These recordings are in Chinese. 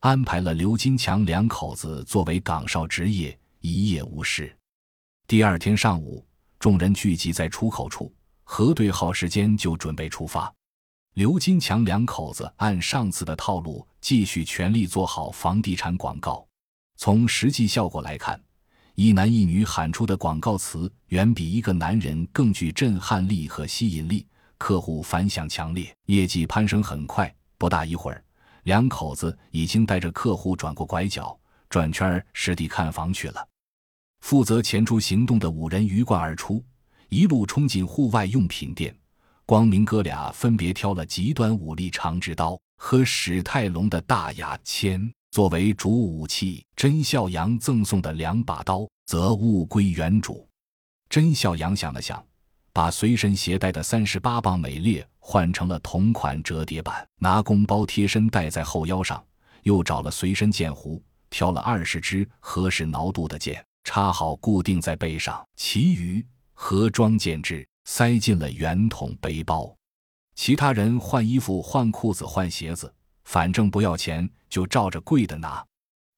安排了刘金强两口子作为岗哨值夜，一夜无事。第二天上午，众人聚集在出口处，核对好时间就准备出发。刘金强两口子按上次的套路，继续全力做好房地产广告。从实际效果来看，一男一女喊出的广告词，远比一个男人更具震撼力和吸引力，客户反响强烈，业绩攀升很快。不大一会儿。两口子已经带着客户转过拐角，转圈实地看房去了。负责前出行动的五人鱼贯而出，一路冲进户外用品店。光明哥俩分别挑了极端武力长直刀和史泰龙的大牙签作为主武器，甄孝阳赠送的两把刀则物归原主。甄孝阳想了想。把随身携带的三十八磅美猎换成了同款折叠版，拿工包贴身戴在后腰上，又找了随身剑壶，挑了二十支合适挠度的剑，插好固定在背上，其余盒装剑支塞进了圆筒背包。其他人换衣服、换裤子、换鞋子，反正不要钱，就照着贵的拿。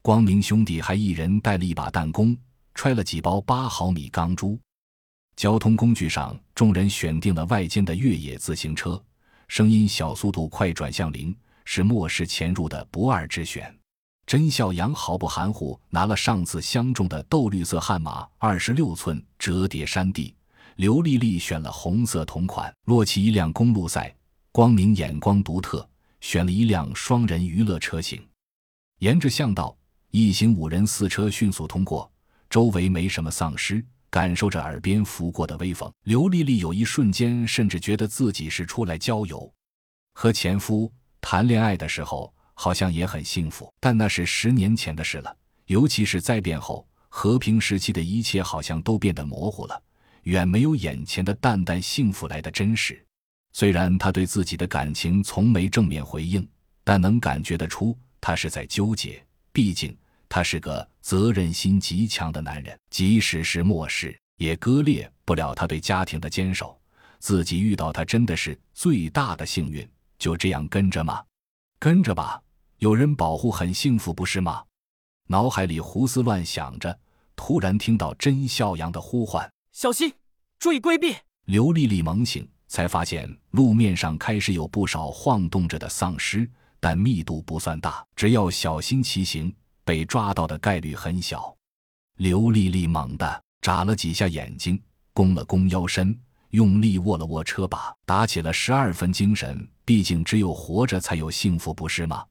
光明兄弟还一人带了一把弹弓，揣了几包八毫米钢珠。交通工具上，众人选定了外间的越野自行车，声音小、速度快、转向灵，是末世潜入的不二之选。甄孝阳毫不含糊，拿了上次相中的豆绿色悍马二十六寸折叠山地，刘丽丽选了红色同款洛奇一辆公路赛，光明眼光独特，选了一辆双人娱乐车型。沿着巷道，一行五人四车迅速通过，周围没什么丧尸。感受着耳边拂过的微风，刘丽丽有一瞬间甚至觉得自己是出来郊游，和前夫谈恋爱的时候好像也很幸福，但那是十年前的事了。尤其是灾变后，和平时期的一切好像都变得模糊了，远没有眼前的淡淡幸福来的真实。虽然他对自己的感情从没正面回应，但能感觉得出他是在纠结，毕竟。他是个责任心极强的男人，即使是末世，也割裂不了他对家庭的坚守。自己遇到他真的是最大的幸运。就这样跟着吗？跟着吧，有人保护很幸福，不是吗？脑海里胡思乱想着，突然听到甄孝阳的呼唤：“小心，注意规避！”刘丽丽猛醒，才发现路面上开始有不少晃动着的丧尸，但密度不算大，只要小心骑行。被抓到的概率很小。刘丽丽猛地眨了几下眼睛，弓了弓腰身，用力握了握车把，打起了十二分精神。毕竟只有活着才有幸福，不是吗？